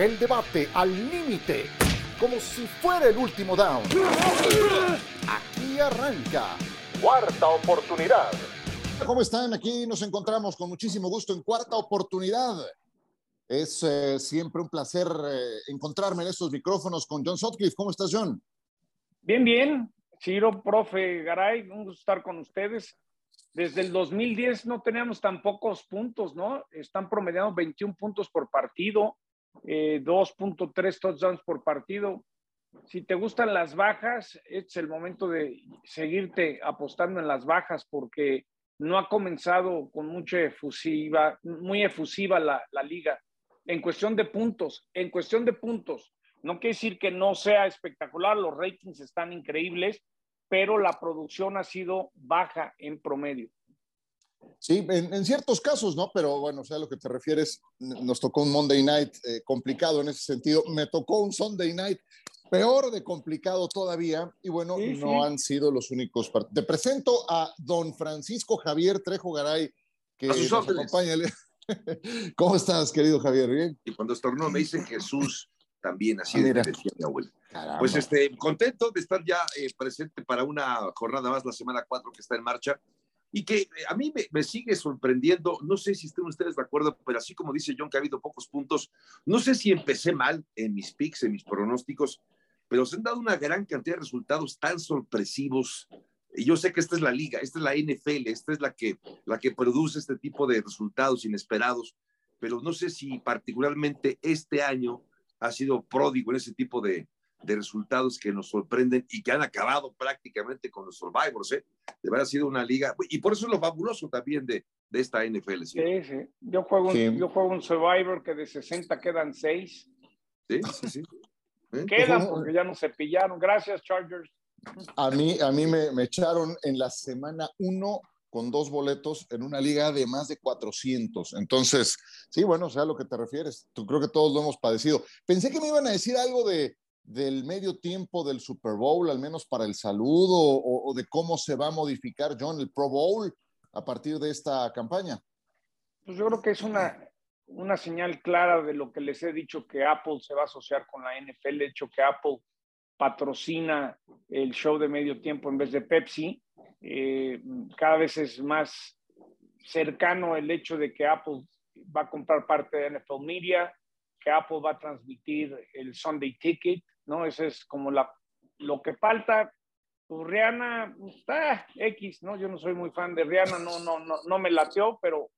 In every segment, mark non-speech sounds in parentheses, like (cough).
El debate al límite, como si fuera el último down. Aquí arranca. Cuarta oportunidad. ¿Cómo están? Aquí nos encontramos con muchísimo gusto en Cuarta Oportunidad. Es eh, siempre un placer eh, encontrarme en estos micrófonos con John Sutcliffe. ¿Cómo estás, John? Bien, bien. Ciro, profe Garay, un gusto estar con ustedes. Desde el 2010 no teníamos tan pocos puntos, ¿no? Están promediando 21 puntos por partido, 2.3 eh, touchdowns por partido. Si te gustan las bajas, es el momento de seguirte apostando en las bajas porque no ha comenzado con mucha efusiva, muy efusiva la, la liga. En cuestión de puntos, en cuestión de puntos, no quiere decir que no sea espectacular, los ratings están increíbles, pero la producción ha sido baja en promedio. Sí, en, ciertos casos, ¿no? Pero bueno, o sea, a lo que te refieres, nos tocó un Monday Night eh, complicado en ese sentido. Me tocó un Sunday Night peor de complicado todavía. Y bueno, no han sido los únicos. Te presento a don Francisco Javier Trejo Garay, que nos acompaña. (laughs) ¿Cómo estás, querido Javier? ¿Bien? Y cuando estornudo me dice Jesús también, así ah, de mi abuelo. Pues este, contento de estar ya eh, presente para una jornada más, la semana 4 que está en marcha, y que eh, a mí me, sigue sorprendiendo, no sé si estén ustedes de acuerdo, pero así como dice John que ha habido pocos puntos, no sé si empecé mal en mis picks, en mis pronósticos, pero se han dado una gran cantidad de resultados tan sorpresivos. Y yo sé que esta es la liga, esta es la NFL, esta es la que, la que produce este tipo de resultados inesperados, pero no sé si particularmente este año ha sido pródigo en ese tipo de, de resultados que nos sorprenden y que han acabado prácticamente con los Survivors. ¿eh? De verdad ha sido una liga, y por eso es lo fabuloso también de, de esta NFL. ¿sí? sí, Yo, juego un, yo juego un Survivor que de 60 quedan 6. Sí, sí, sí. (laughs) ¿Eh? Quedan porque ya no se pillaron. Gracias, Chargers. A mí, a mí me, me echaron en la semana 1 con dos boletos en una liga de más de 400. Entonces, sí, bueno, o sea, a lo que te refieres, tú creo que todos lo hemos padecido. Pensé que me iban a decir algo de, del medio tiempo del Super Bowl, al menos para el saludo, o, de cómo se va a modificar, John, el Pro Bowl a partir de esta campaña? Pues yo creo que es una, una señal clara de lo que les he dicho que Apple se va a asociar con la NFL, de hecho que Apple patrocina el show de medio tiempo en vez de Pepsi. Eh, cada vez es más cercano el hecho de que Apple va a comprar parte de NFL Media, que Apple va a transmitir el Sunday Ticket, ¿no? Ese es como la, lo que falta. Pues Rihanna está X, ¿no? Yo no soy muy fan de Rihanna, no, no, no, no me lateó, pero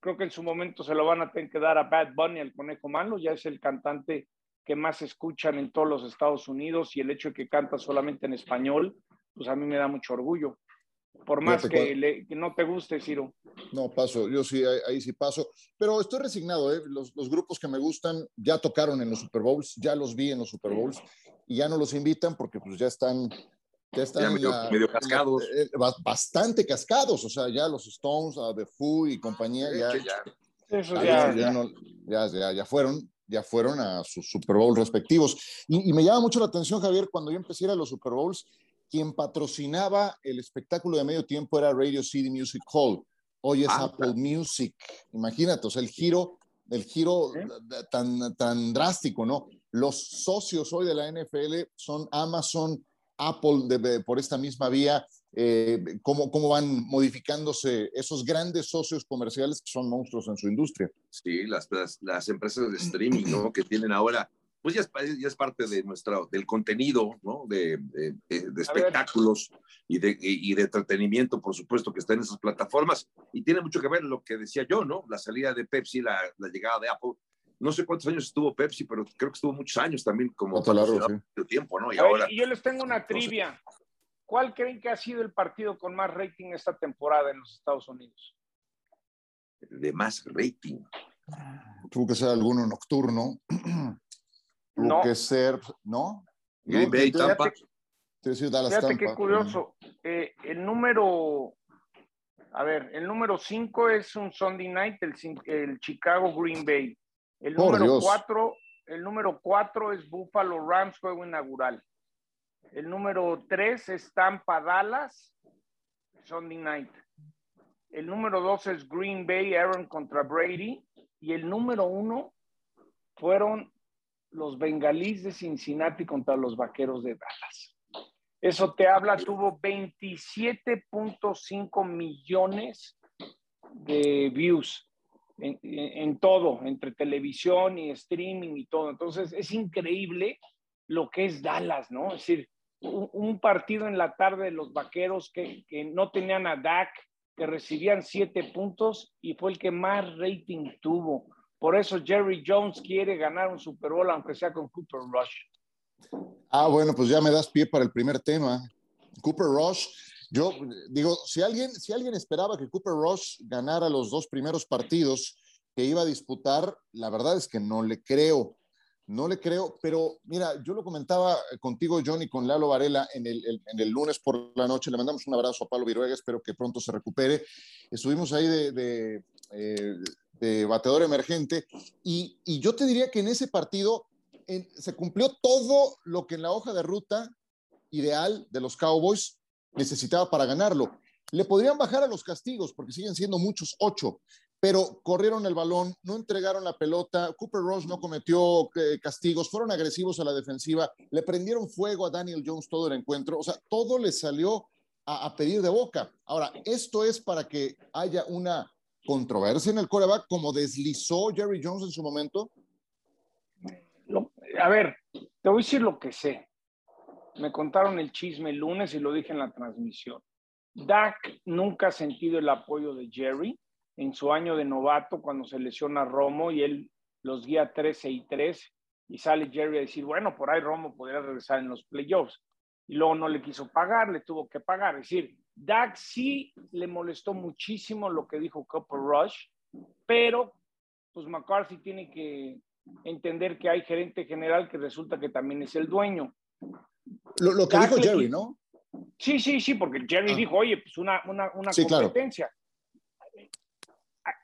creo que en su momento se lo van a tener que dar a Bad Bunny, el conejo malo, ya es el cantante que más escuchan en todos los Estados Unidos y el hecho de que canta solamente en español, pues a mí me da mucho orgullo. Por más que, no te guste, Ciro. No, paso, yo sí, ahí, sí paso. Pero estoy resignado, ¿eh? Los, los, grupos que me gustan ya tocaron en los Super Bowls, ya los vi en los Super Bowls y ya no los invitan porque pues ya están... Ya están medio, cascados. Eh, bastante cascados, o sea, ya los Stones, The Foo y compañía, ya, ya, ya, ya, ya, fueron, ya fueron a sus Super Bowls respectivos. Y, y, me llama mucho la atención, Javier, cuando yo empecé a ir a los Super Bowls, quien patrocinaba el espectáculo de medio tiempo era Radio City Music Hall. Hoy es ah, Apple Music. Imagínate, o sea, el giro, el giro tan, tan drástico, ¿no? Los socios hoy de la NFL son Amazon, Apple por esta misma vía. Eh, cómo, cómo van modificándose esos grandes socios comerciales que son monstruos en su industria. Sí, las, las, las empresas de streaming, ¿no? Que tienen ahora pues ya es, ya es parte de nuestro, del contenido, ¿no? De, de, espectáculos y de, y de entretenimiento, por supuesto, que está en esas plataformas. Y tiene mucho que ver lo que decía yo, ¿no? La salida de Pepsi, la, la llegada de Apple. No sé cuántos años estuvo Pepsi, pero creo que estuvo muchos años también como largo, sí. tiempo, ¿no? Y, ahora, y yo les tengo una trivia. ¿Cuál creen que ha sido el partido con más rating esta temporada en los Estados Unidos? De más rating. Tuvo que ser alguno nocturno. (clears throat) no. que ser, ¿no? Green Bay, Tampa. Fíjate qué curioso. Eh, el número, a ver, el número 5 es un Sunday Night, el, el Chicago Green Bay. El número 4 el número 4 es Buffalo Rams, juego inaugural. El número 3 es Tampa Dallas, Sunday Night. El número 2 es Green Bay, Aaron contra Brady. Y el número 1 fueron los bengalíes de Cincinnati contra los vaqueros de Dallas. Eso te habla, tuvo 27.5 millones de views en, todo, entre televisión y streaming y todo. Entonces, es increíble lo que es Dallas, ¿no? Es decir, un, partido en la tarde de los vaqueros que, que, no tenían a Dak, que recibían siete puntos y fue el que más rating tuvo. Por eso Jerry Jones quiere ganar un Super Bowl, aunque sea con Cooper Rush. Ah, bueno, pues ya me das pie para el primer tema. Cooper Rush, yo digo, si alguien, si alguien esperaba que Cooper Rush ganara los dos primeros partidos que iba a disputar, la verdad es que no le creo. No le creo, pero mira, yo lo comentaba contigo, Johnny, con Lalo Varela en el, en el lunes por la noche. Le mandamos un abrazo a Pablo Viruega, espero que pronto se recupere. Estuvimos ahí de, de, eh, bateador emergente. Y, yo te diría que en ese partido se cumplió todo lo que en la hoja de ruta ideal de los Cowboys necesitaba para ganarlo. Le podrían bajar a los castigos porque siguen siendo muchos, ocho, pero corrieron el balón, no entregaron la pelota, Cooper Rush no cometió eh, castigos, fueron agresivos a la defensiva, le prendieron fuego a Daniel Jones todo el encuentro, o sea, todo le salió a pedir de boca. Ahora, esto es para que haya una controversia en el coreback como deslizó Jerry Jones en su momento? a ver, te voy a decir lo que sé. Me contaron el chisme el lunes y lo dije en la transmisión. Dak nunca ha sentido el apoyo de Jerry en su año de novato cuando se lesiona Romo y él los guía 13 y 3 y sale Jerry a decir, bueno, por ahí Romo podría regresar en los playoffs. Y luego no le quiso pagar, le tuvo que pagar. Es decir, Dak sí le molestó muchísimo lo que dijo Cooper Rush, pero pues McCarthy tiene que entender que hay gerente general que resulta que también es el dueño. Lo, que dijo Jerry, ¿no? Sí, sí, sí, porque Jerry ah. dijo, oye, pues una, una, una competencia.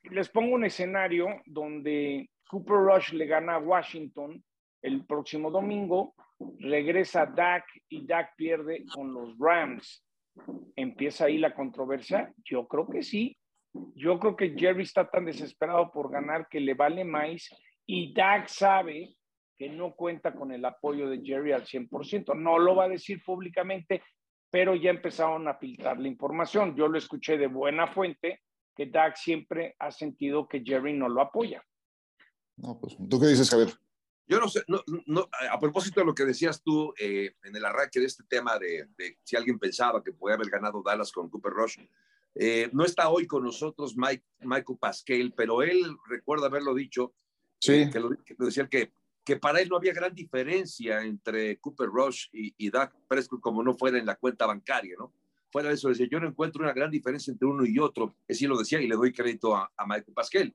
Les pongo un escenario donde Cooper Rush le gana a Washington el próximo domingo, regresa Dak y Dak pierde con los Rams. ¿Empieza ahí la controversia? Yo creo que sí. Yo creo que Jerry está tan desesperado por ganar que le vale más y Dak sabe que no cuenta con el apoyo de Jerry al 100%. No lo va a decir públicamente, pero ya empezaron a filtrar la información. Yo lo escuché de buena fuente que Dak siempre ha sentido que Jerry no lo apoya. No, pues, ¿tú qué dices, Javier? Yo no sé, a propósito de lo que decías tú eh, en el arranque de este tema de, si alguien pensaba que podía haber ganado Dallas con Cooper Rush, eh, no está hoy con nosotros Mike, Michael Pascal, pero él recuerda haberlo dicho, sí. Eh, que, lo, decía que, que para él no había gran diferencia entre Cooper Rush y, y Dak Prescott como no fuera en la cuenta bancaria, ¿no? Fuera de eso, decía, yo no encuentro una gran diferencia entre uno y otro, así lo decía y le doy crédito a, a Michael Pascal.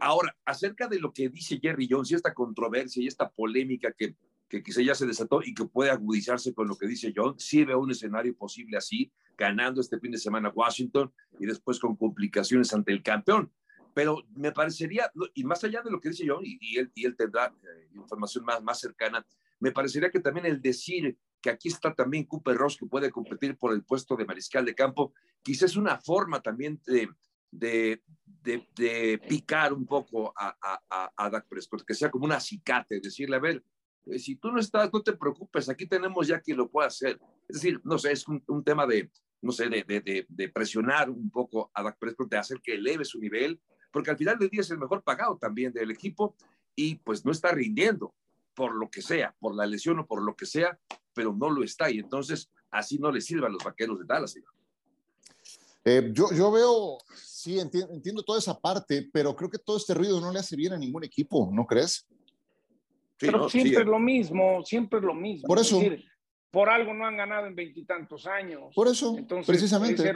Ahora, acerca de lo que dice Jerry Jones y esta controversia y esta polémica que, que quizá ya se desató y que puede agudizarse con lo que dice Jones, sí veo un escenario posible así, ganando este fin de semana Washington y después con complicaciones ante el campeón. Pero me parecería, y más allá de lo que dice John, y, él, tendrá eh, información más, más cercana, me parecería que también el decir que aquí está también Cooper Ross que puede competir por el puesto de mariscal de campo, quizás es una forma también de, de, de, picar un poco a, a, a, Dak Prescott, que sea como un acicate, decirle, a ver, eh, si tú no estás, no te preocupes, aquí tenemos ya quien lo puede hacer. Es decir, no sé, es un, tema de, no sé, de, de, de, presionar un poco a Dak Prescott, de hacer que eleve su nivel, porque al final del día es el mejor pagado también del equipo y pues no está rindiendo por lo que sea, por la lesión o por lo que sea, pero no lo está y entonces así no le sirvan los vaqueros de Dallas. Eh, yo, yo veo sí, entiendo, toda esa parte, pero creo que todo este ruido no le hace bien a ningún equipo, ¿no crees? pero siempre es lo mismo, siempre es lo mismo. Por eso. por algo no han ganado en veintitantos años. Por eso, precisamente.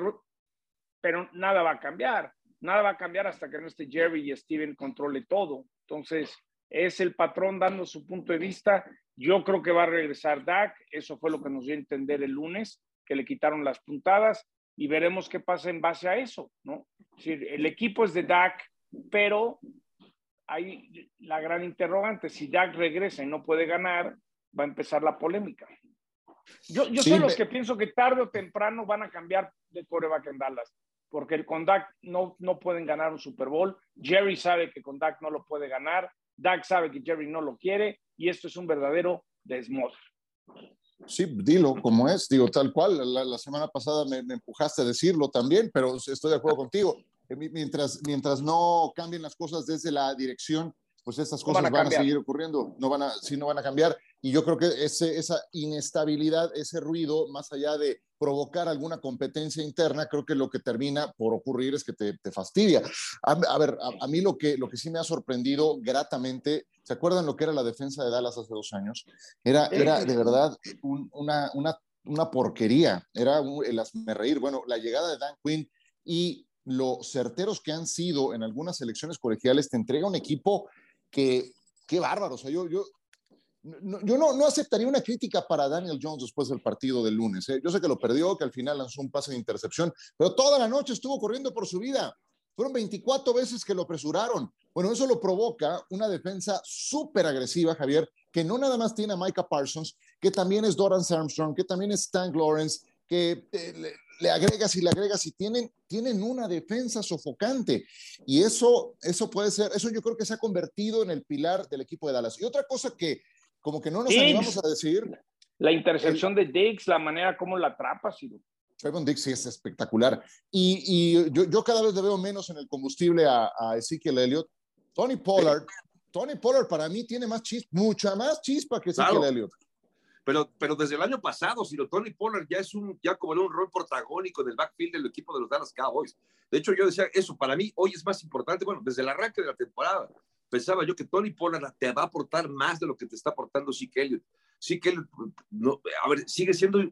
pero nada va a cambiar. Nada va a cambiar hasta que no esté Jerry y Steven controle todo. Entonces, es el patrón dando su punto de vista. Yo creo que va a regresar Dak. Eso fue lo que nos dio a entender el lunes, que le quitaron las puntadas y veremos qué pasa en base a eso, ¿no? Es decir, el equipo es de Dak, pero hay la gran interrogante, si Dak regresa y no puede ganar, va a empezar la polémica. Yo, yo soy los que pienso que tarde o temprano van a cambiar de coreback en Dallas, porque con Dak no, no pueden ganar un Super Bowl. Jerry sabe que con Dak no lo puede ganar. Dak sabe que Jerry no lo quiere y esto es un verdadero desmoder. Sí, dilo como es, digo tal cual. La, semana pasada me, empujaste a decirlo también, pero estoy de acuerdo contigo. Eh, mientras, mientras no cambien las cosas desde la dirección, pues estas cosas van a, seguir ocurriendo, no van a, sí, no van a cambiar. Y yo creo que ese, esa inestabilidad, ese ruido, más allá de provocar alguna competencia interna, creo que lo que termina por ocurrir es que te, te fastidia. A, ver, a, mí lo que, lo que sí me ha sorprendido gratamente, ¿se acuerdan lo que era la defensa de Dallas hace dos años? Era, era de verdad una, una, una, porquería, era el hazme reír. Bueno, la llegada de Dan Quinn y lo certeros que han sido en algunas elecciones colegiales, te entrega un equipo que, qué bárbaro, o sea, yo, yo, no, yo no, no, aceptaría una crítica para Daniel Jones después del partido del lunes. ¿eh? Yo sé que lo perdió, que al final lanzó un pase de intercepción, pero toda la noche estuvo corriendo por su vida. Fueron 24 veces que lo apresuraron. Bueno, eso lo provoca una defensa súper agresiva, Javier, que no nada más tiene a Micah Parsons, que también es Doran Armstrong, que también es Stan Lawrence, que eh, le, agregas y le agregas y tienen, tienen una defensa sofocante. Y eso, eso puede ser, eso yo creo que se ha convertido en el pilar del equipo de Dallas. Y otra cosa que como que no nos animamos a decir. La intercepción de Dix, la manera como la atrapa, sí. Trayvon Dix sí es espectacular. Y, y yo, yo, cada vez le veo menos en el combustible a, a Ezekiel Elliott. Tony Pollard, Tony Pollard para mí tiene más chispa, mucha más chispa que Ezekiel Elliott. Pero, pero desde el año pasado, si lo Tony Pollard ya es un, ya como un rol protagónico del backfield del equipo de los Dallas Cowboys. De hecho, yo decía eso, para mí hoy es más importante, bueno, desde el arranque de la temporada, pensaba yo que Tony Pollard te va a aportar más de lo que te está aportando sí que Sí que no, a ver, sigue siendo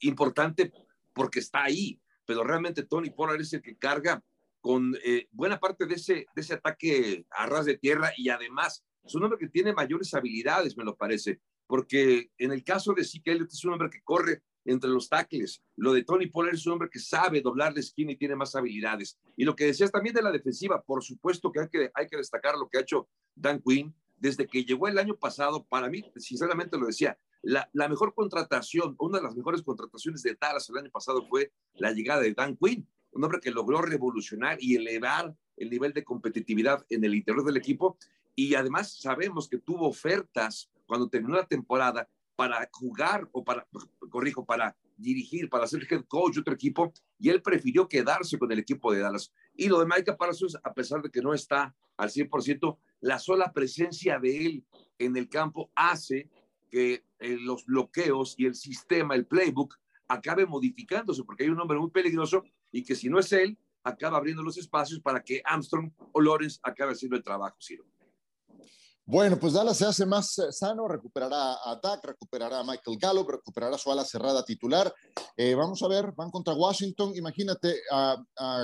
importante porque está ahí, pero realmente Tony Pollard es el que carga con eh, buena parte de ese, de ese ataque a ras de tierra y además es un hombre que tiene mayores habilidades, me lo parece, porque en el caso de Zeke Elliott es un hombre que corre entre los tackles. Lo de Tony Pollard es un hombre que sabe doblar la esquina y tiene más habilidades. Y lo que decías también de la defensiva, por supuesto que hay que, hay que destacar lo que ha hecho Dan Quinn desde que llegó el año pasado. Para mí, sinceramente lo decía, la, la mejor contratación, una de las mejores contrataciones de Dallas el año pasado fue la llegada de Dan Quinn, un hombre que logró revolucionar y elevar el nivel de competitividad en el interior del equipo. Y además sabemos que tuvo ofertas cuando terminó la temporada para jugar o para, corrijo, para dirigir, para ser head coach de otro equipo, y él prefirió quedarse con el equipo de Dallas. Y lo de Micah Parsons, a pesar de que no está al 100%, la sola presencia de él en el campo hace que eh, los bloqueos y el sistema, el playbook, acabe modificándose, porque hay un hombre muy peligroso y que si no es él, acaba abriendo los espacios para que Armstrong o Lawrence acabe haciendo el trabajo, Ciro. Bueno, pues Dallas se hace más eh, sano, recuperará a Dak, recuperará a Michael Gallup, recuperará su ala cerrada titular. Eh, vamos a ver, van contra Washington. Imagínate, a,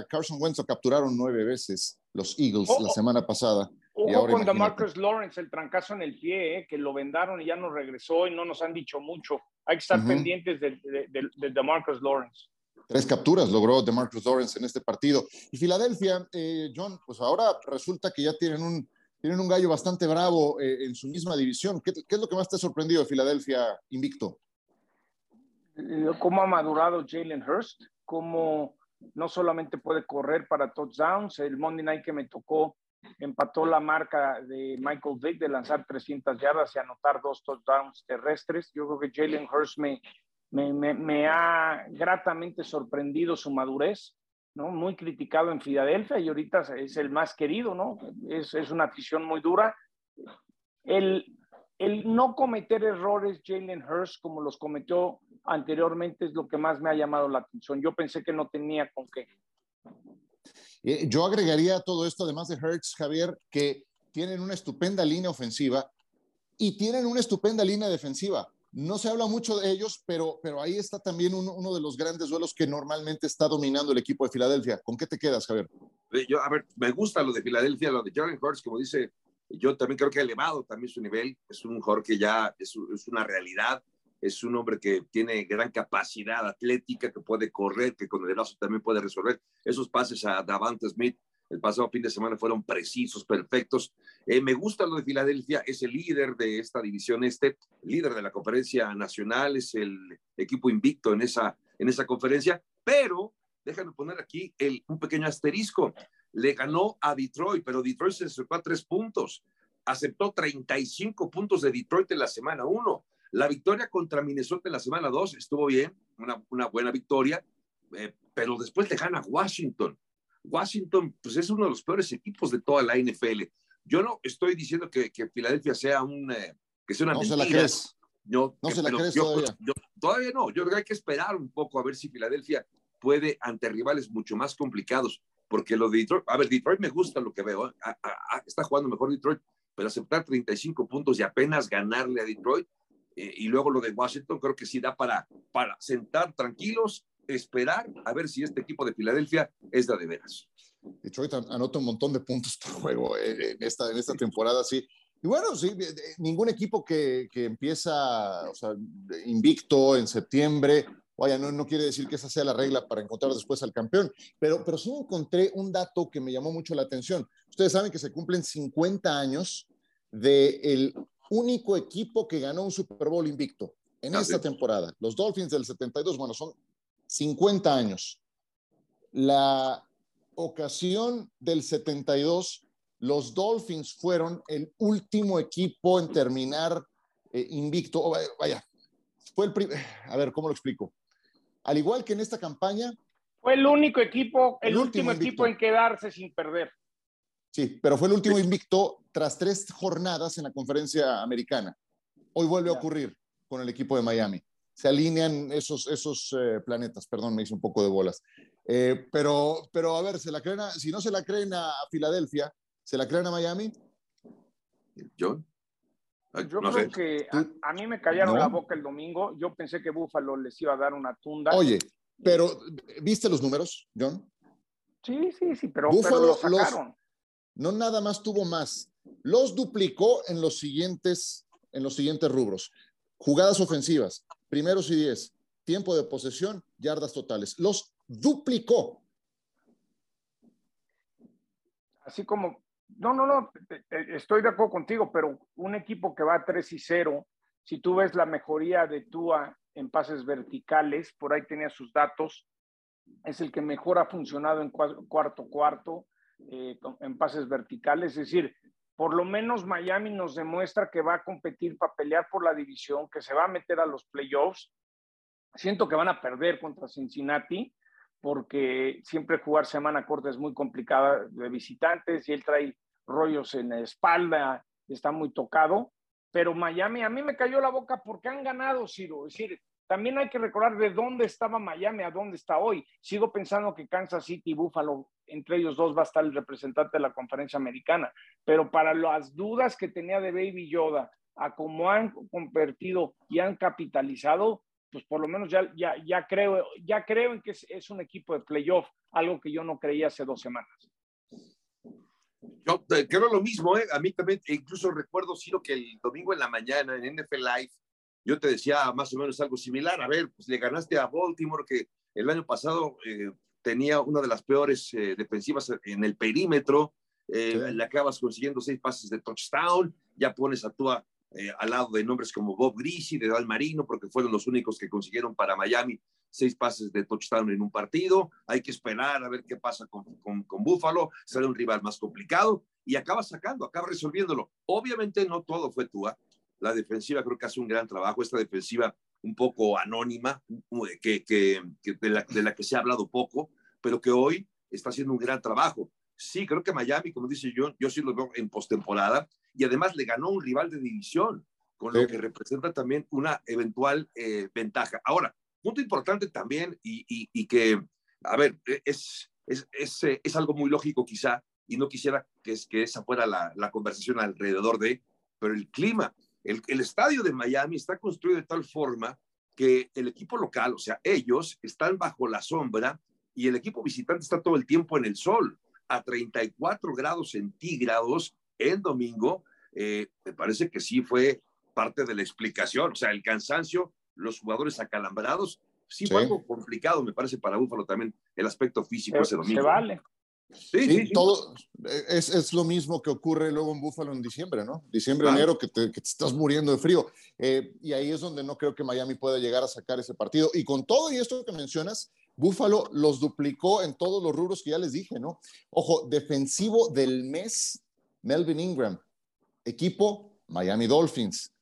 Carson Wentz lo capturaron nueve veces los Eagles la semana pasada. y ahora con DeMarcus Lawrence, el trancazo en el pie, eh, que lo vendaron y ya no regresó y no nos han dicho mucho. Hay que estar pendientes de, de, DeMarcus Lawrence. Tres capturas logró DeMarcus Lawrence en este partido. Y Filadelfia, John, pues ahora resulta que ya tienen un tienen un gallo bastante bravo eh, en su misma división. ¿Qué, es lo que más te ha sorprendido de Filadelfia invicto? Eh, cómo ha madurado Jalen Hurst, cómo no solamente puede correr para touchdowns, el Monday Night que me tocó empató la marca de Michael Vick de lanzar 300 yardas y anotar dos touchdowns terrestres. Yo creo que Jalen Hurst me, me, me ha gratamente sorprendido su madurez. ¿No? Muy criticado en Filadelfia y ahorita es el más querido, ¿no? Es, es una afición muy dura. El, el no cometer errores Jalen Hurst como los cometió anteriormente es lo que más me ha llamado la atención. Yo pensé que no tenía con qué. Eh, yo agregaría todo esto, además de Hurts, Javier, que tienen una estupenda línea ofensiva y tienen una estupenda línea defensiva. No se habla mucho de ellos, pero, pero ahí está también uno, de los grandes duelos que normalmente está dominando el equipo de Filadelfia. ¿Con qué te quedas, Javier? Eh, yo, a ver, me gusta lo de Filadelfia, lo de Jalen Hurts, como dice, yo también creo que ha elevado también su nivel. Es un jugador que ya es, es una realidad. Es un hombre que tiene gran capacidad atlética, que puede correr, que con el brazo también puede resolver esos pases a Davante Smith el pasado fin de semana fueron precisos, perfectos. Eh, me gusta lo de Filadelfia, es el líder de esta división este, líder de la conferencia nacional, es el equipo invicto en esa, en esa conferencia, pero déjame poner aquí el, un pequeño asterisco. Le ganó a Detroit, pero Detroit se acercó a tres puntos. aceptó 35 puntos de Detroit en la semana 1. La victoria contra Minnesota en la semana 2 estuvo bien, una, una buena victoria, eh, pero después le gana Washington. Washington, pues es uno de los peores equipos de toda la NFL. Yo no estoy diciendo que, que Filadelfia sea un, eh, que sea una no se la crees. Yo, no se la crees yo- todavía. yo- todavía no. Yo creo que hay que esperar un poco a ver si Filadelfia puede ante rivales mucho más complicados. Porque lo de Detroit, a ver, Detroit me gusta lo que veo. ¿eh? A- a- a- está jugando mejor Detroit, pero aceptar 35 puntos y apenas ganarle a Detroit. eh, y luego lo de Washington, creo que sí da para, para sentar tranquilos, esperar a ver si este equipo de Filadelfia es de, de veras. Detroit an- anota un montón de puntos por juego eh, en esta, en esta temporada, sí. Y bueno, sí, de- de- ningún equipo que, que empieza o sea, invicto en septiembre, vaya, no, no quiere decir que esa sea la regla para encontrar después al campeón, pero, pero sí encontré un dato que me llamó mucho la atención. Ustedes saben que se cumplen 50 años del único equipo que ganó un Super Bowl invicto en esta temporada. Los Dolphins del 72, bueno, son 50 años. La ocasión del 72, los Dolphins fueron el último equipo en terminar eh, invicto. Oh, vaya, fue el pri- a ver, ¿cómo lo explico? Al igual que en esta campaña, Fue el único equipo, el, El último, último equipo en quedarse sin perder. sí, pero fue el último invicto tras tres jornadas en la conferencia americana. Hoy vuelve a ocurrir con el equipo de Miami. Se alinean esos, esos eh, planetas, perdón, me hice un poco de bolas. Eh, pero, pero a ver, ¿se la creen a- si no se la creen a Filadelfia, ¿se la creen a Miami? John. Yo no creo sé. que a, a mí me callaron ¿No? la boca el domingo. Yo pensé que Buffalo les iba a dar una tunda. Oye, pero ¿viste los números, John? Sí, sí, sí, pero, Buffalo, pero lo sacaron. No nada más tuvo más, los duplicó en los siguientes, en los siguientes rubros. Jugadas ofensivas, primeros y diez, tiempo de posesión, yardas totales. Los duplicó. Así como, no, no, no, estoy de acuerdo contigo, pero un equipo que va 3 y 0, si tú ves la mejoría de Tua en pases verticales, por ahí tenía sus datos, es el que mejor ha funcionado en cua- cuarto cuarto, eh, en pases verticales, es decir, por lo menos Miami nos demuestra que va a competir para pelear por la división, que se va a meter a los playoffs. Siento que van a perder contra Cincinnati, porque siempre jugar semana corta es muy complicada de visitantes y él trae rollos en la espalda, está muy tocado. Pero Miami, a mí me cayó la boca porque han ganado, Ciro. Es decir, también hay que recordar de dónde estaba Miami a dónde está hoy. Sigo pensando que Kansas City y Buffalo, entre ellos dos va a estar el representante de la conferencia americana. Pero para las dudas que tenía de Baby Yoda, a cómo han convertido y han capitalizado, pues por lo menos ya, ya, ya, creo, ya creo en que es, un equipo de playoff, algo que yo no creía hace dos semanas. Yo creo lo mismo, ¿eh? A mí también, e incluso recuerdo, Ciro, que el domingo en la mañana en NFL Live, yo te decía más o menos algo similar. A ver, pues le ganaste a Baltimore, que el año pasado eh, tenía una de las peores eh, defensivas en el perímetro. Eh, Sí. Le acabas consiguiendo seis pases de touchdown, ya pones a Tua eh, al lado de nombres como Bob Grisi, de Dal Marino, porque fueron los únicos que consiguieron para Miami seis pases de touchdown en un partido. Hay que esperar a ver qué pasa con, con, con Buffalo. Será un rival más complicado y acaba sacando, acaba resolviéndolo. Obviamente no todo fue Tua. La defensiva creo que hace un gran trabajo. Esta defensiva un poco anónima, que, que, que de, la, de la que se ha hablado poco, pero que hoy está haciendo un gran trabajo. Sí, creo que Miami, como dice yo, yo sí lo veo en postemporada y además le ganó un rival de división, con Sí. lo que representa también una eventual eh, ventaja. Ahora, punto importante también y, y, y que, a ver, es, es, es, eh, es, algo muy lógico quizá y no quisiera que, es, que esa fuera la, la conversación alrededor de, pero el clima, el, el estadio de Miami está construido de tal forma que el equipo local, o sea, ellos están bajo la sombra y el equipo visitante está todo el tiempo en el sol a 34 grados centígrados en domingo, eh, me parece que sí fue parte de la explicación. O sea, el cansancio, los jugadores acalambrados, sí, sí. fue algo complicado, me parece, para Búfalo también el aspecto físico se, ese domingo. Se vale. Sí, sí, sí, todo es, es, lo mismo que ocurre luego en Búfalo en diciembre, ¿no? Diciembre, claro. enero, que te, que te, estás muriendo de frío. Eh, y ahí es donde no creo que Miami pueda llegar a sacar ese partido. Y con todo y esto que mencionas, Búfalo los duplicó en todos los rubros que ya les dije, ¿no? Ojo, defensivo del mes, Melvin Ingram. equipo Miami Dolphins.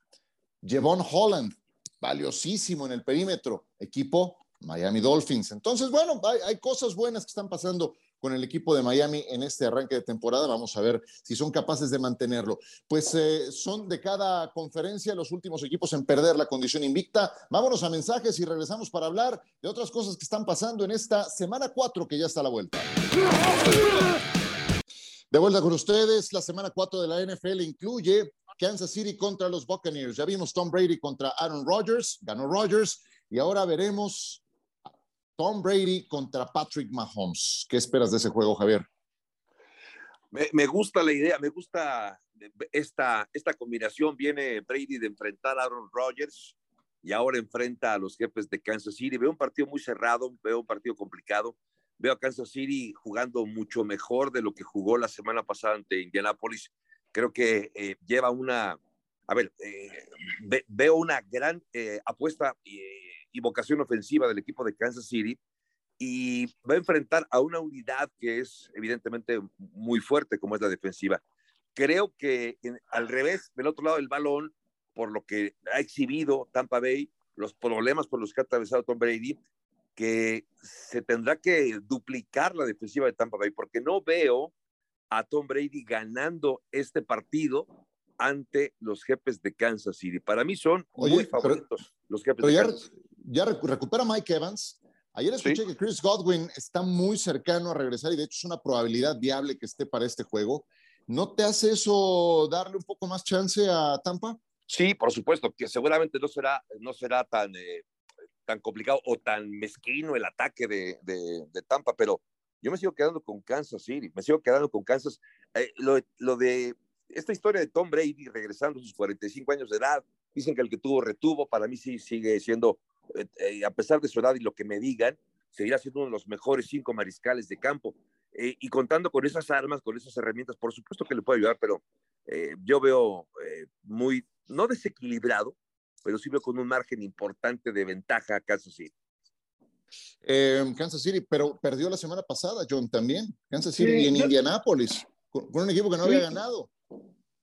Jevon Holland, valiosísimo en el perímetro, equipo Miami Dolphins. Entonces, bueno, hay, cosas buenas que están pasando con el equipo de Miami en este arranque de temporada. Vamos a ver si son capaces de mantenerlo. Pues eh, son de cada conferencia los últimos equipos en perder la condición invicta. Vámonos a mensajes y regresamos para hablar de otras cosas que están pasando en esta semana 4 que ya está la vuelta. De vuelta con ustedes, la semana 4 de la NFL incluye Kansas City contra los Buccaneers. Ya vimos Tom Brady contra Aaron Rodgers, ganó Rodgers, y ahora veremos Tom Brady contra Patrick Mahomes. ¿Qué esperas de ese juego, Javier? Me, gusta la idea, me gusta esta, esta combinación. Viene Brady de enfrentar a Aaron Rodgers y ahora enfrenta a los jefes de Kansas City. Veo un partido muy cerrado, veo un partido complicado. Veo a Kansas City jugando mucho mejor de lo que jugó la semana pasada ante Indianapolis. Creo que eh, lleva una, a ver, eh, veo una gran eh, apuesta y vocación ofensiva del equipo de Kansas City y va a enfrentar a una unidad que es evidentemente muy fuerte como es la defensiva. Creo que al revés, del otro lado del balón, por lo que ha exhibido Tampa Bay, los problemas por los que ha atravesado Tom Brady, que se tendrá que duplicar la defensiva de Tampa Bay, porque no veo a Tom Brady ganando este partido ante los jefes de Kansas City. Para mí son muy favoritos los jefes de Kansas City ya recupera Mike Evans. Ayer escuché que Chris Godwin está muy cercano a regresar y de hecho es una probabilidad viable que esté para este juego. ¿No te hace eso darle un poco más chance a Tampa? Sí, por supuesto, que seguramente no será, no será tan, eh, tan complicado o tan mezquino el ataque de, de, Tampa, pero yo me sigo quedando con Kansas City, me sigo quedando con Kansas. Eh, lo, lo, de esta historia de Tom Brady regresando a sus 45 años de edad, dicen que el que tuvo retuvo, para mí sí sigue siendo eh, eh, a pesar de su edad y lo que me digan, seguirá siendo uno de los mejores cinco mariscales de campo. Eh, y contando con esas armas, con esas herramientas, por supuesto que le puede ayudar, pero yo veo muy, no desequilibrado, pero sí veo con un margen importante de ventaja a Kansas City. Kansas City, pero perdió la semana pasada, John, también. Kansas City y en Indianápolis, con, un equipo que no había ganado.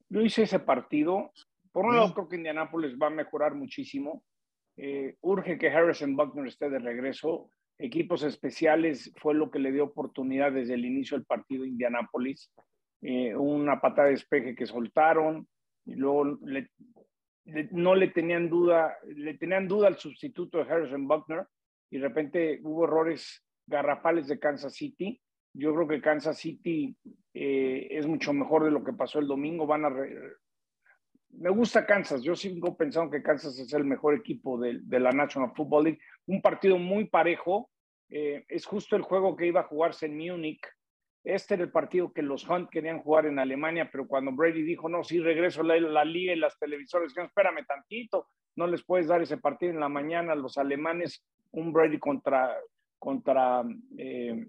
Yo hice ese partido. Por un lado, creo que Indianápolis va a mejorar muchísimo. Eh, urge que Harrison Buckner esté de regreso. Equipos especiales fue lo que le dio oportunidad desde el inicio del partido Indianápolis. Eh, una patada de despeje que soltaron y luego no le tenían duda, le tenían duda al sustituto de Harrison Buckner y de repente hubo errores garrafales de Kansas City. Yo creo que Kansas City eh, es mucho mejor de lo que pasó el domingo. Van a me gusta Kansas. Yo sigo pensando que Kansas es el mejor equipo de, la National Football League. Un partido muy parejo. Eh, es justo el juego que iba a jugarse en Múnich. Este era el partido que los Hunt querían jugar en Alemania, pero cuando Brady dijo, no, sí, regreso a la, liga y las televisoras dijeron, espérame tantito, no les puedes dar ese partido en la mañana a los alemanes, un Brady contra, contra eh,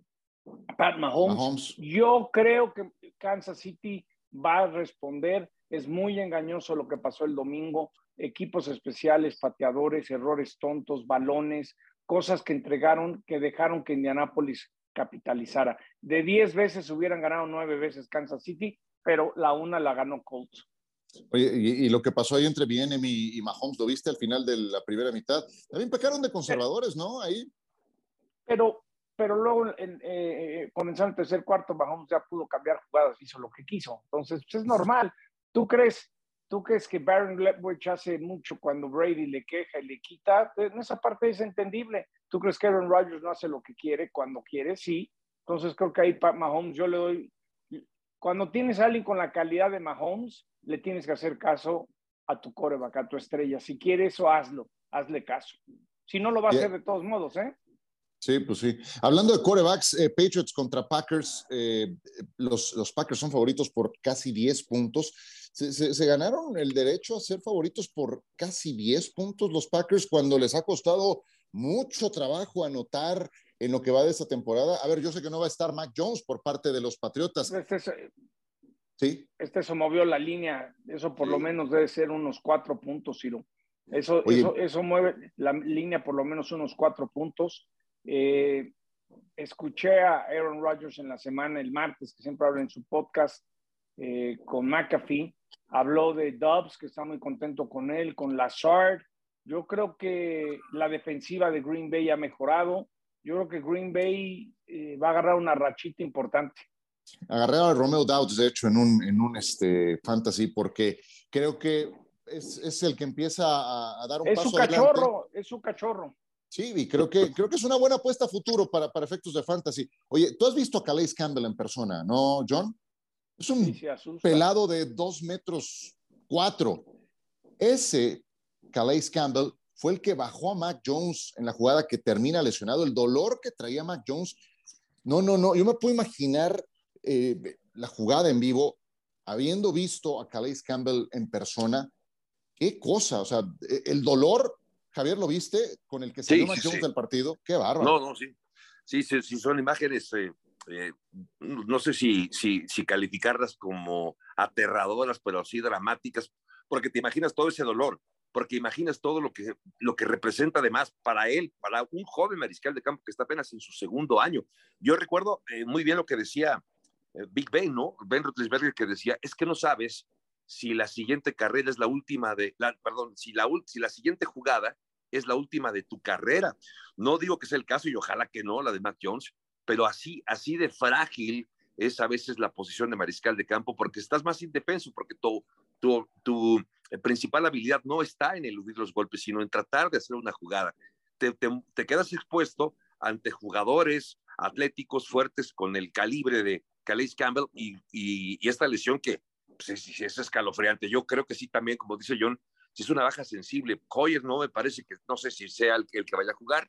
Pat Mahomes. Yo creo que Kansas City va a responder es muy engañoso lo que pasó el domingo. Equipos especiales, pateadores, errores tontos, balones, cosas que entregaron que dejaron que Indianápolis capitalizara. De 10 veces hubieran ganado 9 veces Kansas City, pero la una la ganó Colts. Oye, y, lo que pasó ahí entre Bienem y, Mahomes, ¿lo viste al final de la primera mitad? También pecaron de conservadores, ¿no? Ahí. Pero, pero luego, eh, eh, comenzando el tercer cuarto, Mahomes ya pudo cambiar jugadas, hizo lo que quiso. Entonces, pues, es normal. ¿Tú crees, tú crees que Baron Leftwich hace mucho cuando Brady le queja y le quita? En esa parte es entendible. ¿Tú crees que Aaron Rodgers no hace lo que quiere cuando quiere? Sí. Entonces creo que ahí Mahomes yo le doy... Cuando tienes a alguien con la calidad de Mahomes, le tienes que hacer caso a tu coreback, a tu estrella. Si quieres eso, hazlo, hazle caso. Si no, lo va a hacer de todos modos, ¿eh? Sí, pues sí. Hablando de corebacks, eh, Patriots contra Packers, eh, los, los, Packers son favoritos por casi 10 puntos. Se, ganaron el derecho a ser favoritos por casi 10 puntos los Packers cuando les ha costado mucho trabajo anotar en lo que va de esta temporada. A ver, yo sé que no va a estar Mac Jones por parte de los Patriotas. Este, sí. Este se movió la línea, eso por lo menos debe ser unos cuatro puntos, Ciro. Eso, eso, eso mueve la línea por lo menos unos cuatro puntos. Eh, escuché a Aaron Rodgers en la semana, el martes, que siempre habla en su podcast eh, con McAfee, habló de Dubs, que está muy contento con él, con Lazard. Yo creo que la defensiva de Green Bay ha mejorado. Yo creo que Green Bay eh, va a agarrar una rachita importante. Agarré a Romeo Dowds, de hecho, en un, en un este, fantasy, porque creo que es, es el que empieza a, dar un es paso su cachorro, Es su cachorro. Sí, y creo que, creo que es una buena apuesta a futuro para, para efectos de fantasy. Oye, tú has visto a Calais Campbell en persona, ¿no, John? Es un pelado de dos metros cuatro. Ese Calais Campbell fue el que bajó a Mac Jones en la jugada que termina lesionado. El dolor que traía Mac Jones. No, no, no. Yo me puedo imaginar eh, la jugada en vivo, habiendo visto a Calais Campbell en persona. Qué cosa. O sea, e, el dolor, Javier, ¿lo viste? Con el que salió Mac Jones del partido. Qué bárbaro. No, no, sí. Sí, sí, son imágenes eh, eh, no sé si, si, calificarlas como aterradoras, pero sí dramáticas, porque te imaginas todo ese dolor, porque imaginas todo lo que, lo que representa además para él, para un joven mariscal de campo que está apenas en su segundo año. Yo recuerdo eh, muy bien lo que decía eh, Big Ben, ¿no? Ben Roethlisberger que decía, es que no sabes si la siguiente carrera es la última de, la, perdón, si la, si la siguiente jugada es la última de tu carrera. No digo que sea el caso y ojalá que no, la de Matt Jones, pero así, así de frágil es a veces la posición de mariscal de campo porque estás más indefenso, porque tu, tu, tu principal habilidad no está en eludir los golpes, sino en tratar de hacer una jugada. Te, te, quedas expuesto ante jugadores atléticos fuertes con el calibre de Calais Campbell y, y, esta lesión que pues, es, es, escalofriante. Yo creo que sí también, como dice John, si es una baja sensible. Hoyer no me parece que, no sé si sea el, el que vaya a jugar,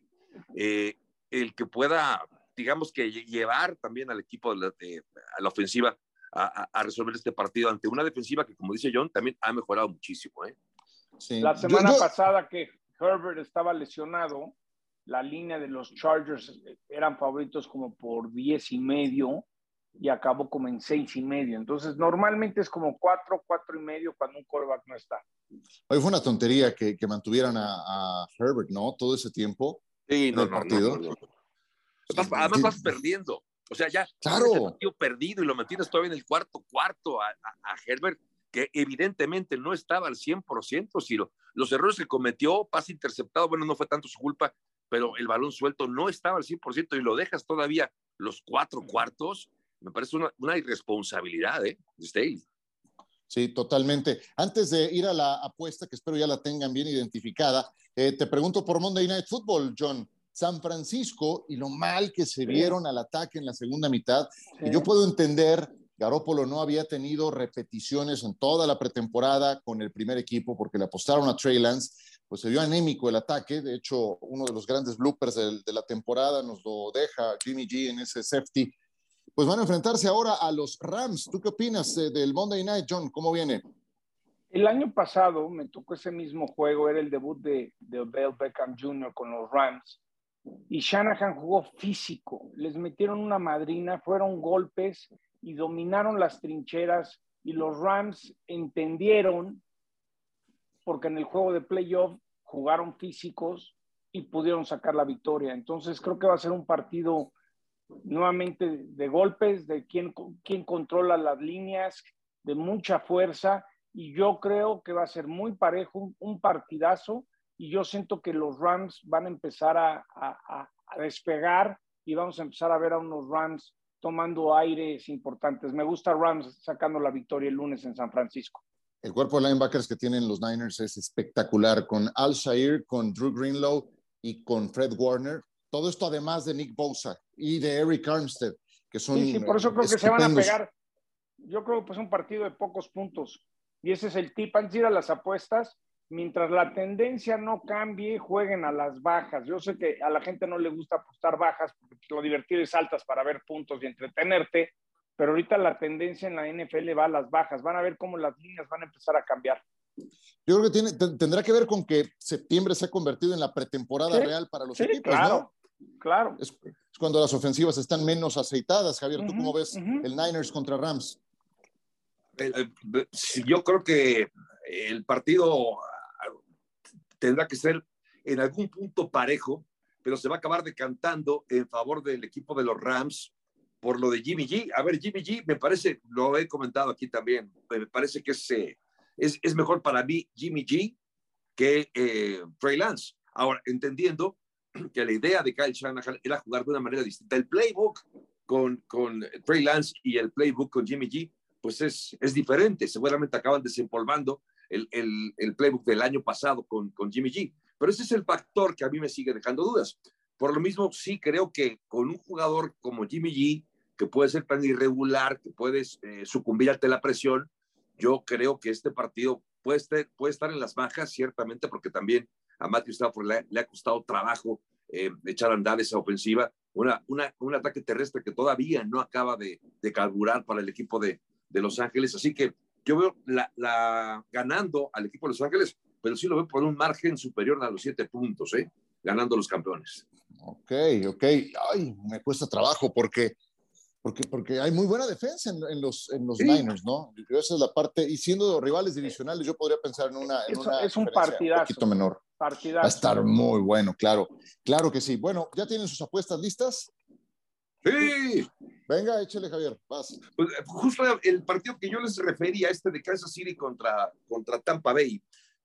eh, el que pueda digamos que llevar también al equipo a la ofensiva a, resolver este partido ante una defensiva que, como dice John, también ha mejorado muchísimo. ¿eh? La semana pasada que Herbert estaba lesionado, la línea de los Chargers eran favoritos como por 10 y medio y acabó como en 6 y medio. Entonces, normalmente es como 4, 4 y medio cuando un quarterback no está. Hoy fue una tontería que, que mantuvieran a, Herbert, ¿no? Todo ese tiempo. Sí, no, partido. no, además vas perdiendo. O sea, ya claro. perdido y lo mantienes todavía en el cuarto cuarto a, Herbert, que evidentemente no estaba al 100%, si los errores que cometió, pase interceptado, bueno, no fue tanto su culpa, pero el balón suelto no estaba al 100% y lo dejas todavía los cuatro cuartos, me parece una, una irresponsabilidad, ¿eh? De Sí, totalmente. Antes de ir a la apuesta, que espero ya la tengan bien identificada, eh, te pregunto por Monday Night Football, John. San Francisco y lo mal que se vieron al ataque en la segunda mitad. Y yo puedo entender, Garópolo no había tenido repeticiones en toda la pretemporada con el primer equipo porque le apostaron a Trey Lance, pues se vio anémico el ataque. De hecho, uno de los grandes bloopers de, de la temporada nos lo deja Jimmy G en ese safety. Pues van a enfrentarse ahora a los Rams. ¿Tú qué opinas eh, del Monday Night, John? ¿Cómo viene? El año pasado me tocó ese mismo juego, era el debut de, de Odell Beckham Jr. con los Rams y Shanahan jugó físico, les metieron una madrina, fueron golpes y dominaron las trincheras y los Rams entendieron, porque en el juego de playoff jugaron físicos y pudieron sacar la victoria. Entonces creo que va a ser un partido nuevamente de golpes, de quién, quién controla las líneas, de mucha fuerza y yo creo que va a ser muy parejo, un partidazo y yo siento que los Rams van a empezar a, despegar y vamos a empezar a ver a unos Rams tomando aires importantes. Me gusta Rams sacando la victoria el lunes en San Francisco. El cuerpo de linebackers que tienen los Niners es espectacular, con Al Shair, con Drew Greenlow y con Fred Warner. Todo esto además de Nick Bosa y de Eric Armstead, que son. Sí, sí por eso creo que se van a pegar. Yo creo que es un partido de pocos puntos. Y ese es el tip. Antes de ir a las apuestas, mientras la tendencia no cambie, jueguen a las bajas. Yo sé que a la gente no le gusta apostar bajas porque lo divertido es altas para ver puntos y entretenerte, pero ahorita la tendencia en la NFL va a las bajas. Van a ver cómo las líneas van a empezar a cambiar. Yo creo que tiene, tendrá que ver con que septiembre se ha convertido en la pretemporada real para los equipos, claro, Claro. Es, cuando las ofensivas están menos aceitadas, Javier. ¿Tú cómo ves el Niners contra Rams? yo creo que el partido tendrá que ser en algún punto parejo, pero se va a acabar decantando en favor del equipo de los Rams por lo de Jimmy G. A ver, Jimmy G, me parece, lo he comentado aquí también, me parece que es, eh, es, es mejor para mí Jimmy G que eh, Trey Lance. Ahora, entendiendo que la idea de Kyle Shanahan era jugar de una manera distinta. El playbook con, con Trey Lance y el playbook con Jimmy G, pues es, es diferente. Seguramente acaban desempolvando el, el, playbook del año pasado con, con Jimmy G. Pero ese es el factor que a mí me sigue dejando dudas. Por lo mismo, sí creo que con un jugador como Jimmy G, que puede ser tan irregular, que puedes eh, sucumbir ante la presión, yo creo que este partido puede estar, puede estar en las bajas, ciertamente, porque también a Matthew Stafford le, ha costado trabajo eh, echar a andar esa ofensiva. Una, una, un ataque terrestre que todavía no acaba de, de carburar para el equipo de, de, Los Ángeles. Así que yo veo la, la, ganando al equipo de Los Ángeles, pero sí lo veo por un margen superior a los siete puntos, ¿eh? ganando los campeones. Ok, ok. Ay, me cuesta trabajo porque, porque, porque hay muy buena defensa en, los, en los Niners, ¿no? Esa es la parte, y siendo rivales divisionales, yo podría pensar en una. En es un partidazo. Un poquito menor. Partidazo. Va a estar muy bueno, claro. Claro que sí. Bueno, ¿ya tienen sus apuestas listas? Sí. Venga, échale, Javier. Vas. Pues, justo el partido que yo les refería, este de Kansas City contra, contra Tampa Bay.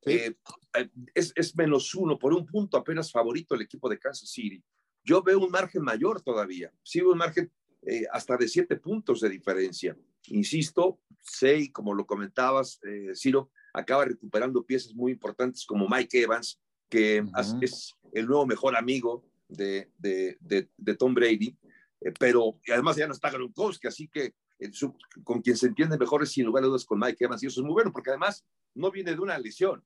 Eh, eh, es, es, menos uno, por un punto apenas favorito el equipo de Kansas City. Yo veo un margen mayor todavía, sí veo un margen eh, hasta de siete puntos de diferencia. Insisto, sé, como lo comentabas, Ciro, acaba recuperando piezas muy importantes como Mike Evans, que es el nuevo mejor amigo de, de, de, Tom Brady, pero además ya no está Gronkowski, así que con quien se entiende mejor es sin lugar a dudas con Mike Evans, y eso es muy bueno, porque además no viene de una lesión,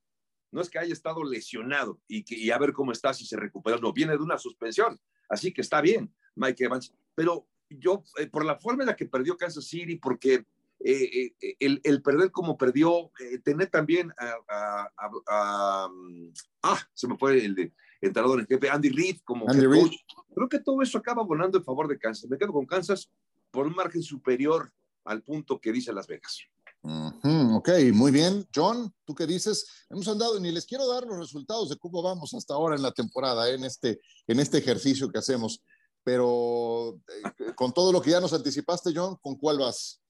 no es que haya estado lesionado y, que, a ver cómo está, si se recupera, no, viene de una suspensión, así que está bien Mike Evans, pero yo, eh, por la forma en la que perdió Kansas City, porque eh, eh, el, perder como perdió, tener también a, ah, se me fue el, entrenador en jefe, Andy Reid, como creo que todo eso acaba abonando en favor de Kansas, me quedo con Kansas por un margen superior al punto que dice Las Vegas ok, muy bien. John, ¿tú qué dices? Hemos andado, ni les quiero dar los resultados de cómo vamos hasta ahora en la temporada, en, este, en este ejercicio que hacemos, pero eh, con todo lo que ya nos anticipaste, John, ¿con cuál vas?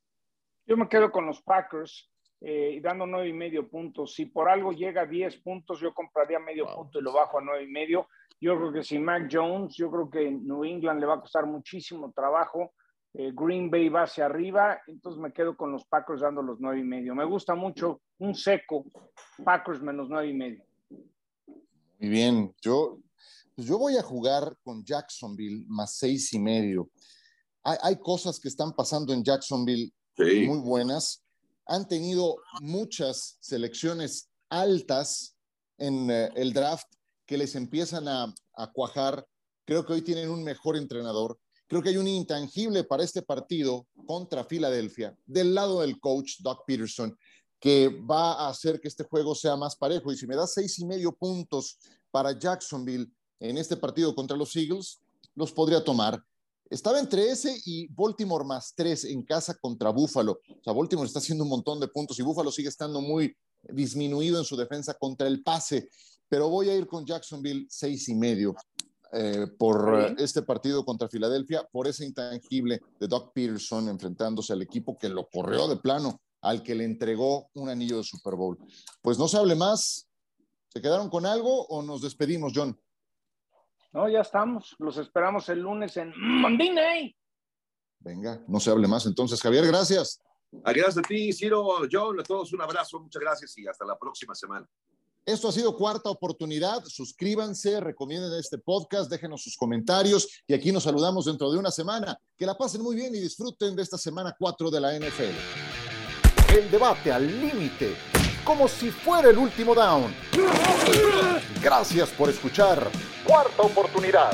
Yo me quedo con los Packers, eh, dando nueve y medio puntos. Si por algo llega a diez puntos, yo compraría medio punto y lo bajo a nueve y medio. Yo creo que si Mac Jones, yo creo que New England le va a costar muchísimo trabajo eh, Green Bay va hacia arriba, entonces me quedo con los Packers dando los nueve y medio. Me gusta mucho un seco, Packers menos nueve y medio. Muy bien, yo, pues yo voy a jugar con Jacksonville más seis y medio. Hay, cosas que están pasando en Jacksonville muy buenas. Han tenido muchas selecciones altas en eh, el draft que les empiezan a, a cuajar. Creo que hoy tienen un mejor entrenador Creo que hay un intangible para este partido contra Filadelfia del lado del coach Doc Peterson que va a hacer que este juego sea más parejo. Y si me da seis y medio puntos para Jacksonville en este partido contra los Eagles, los podría tomar. Estaba entre ese y Baltimore más tres en casa contra Buffalo. O sea, Baltimore está haciendo un montón de puntos y Buffalo sigue estando muy disminuido en su defensa contra el pase. Pero voy a ir con Jacksonville seis y medio. Eh, por este partido contra Filadelfia, por ese intangible de Doc Peterson enfrentándose al equipo que lo corrió de plano, al que le entregó un anillo de Super Bowl. Pues no se hable más. ¿Se quedaron con algo o nos despedimos, John? No, ya estamos. Los esperamos el lunes en Monday Venga, no se hable más. Entonces, Javier, gracias. Gracias a ti, Ciro, John, a todos un abrazo, muchas gracias y hasta la próxima semana. Esto ha sido cuarta oportunidad. Suscríbanse, recomienden este podcast, déjenos sus comentarios y aquí nos saludamos dentro de una semana. Que la pasen muy bien y disfruten de esta semana 4 de la NFL. El debate al límite, como si fuera el último down. Gracias por escuchar. Cuarta oportunidad.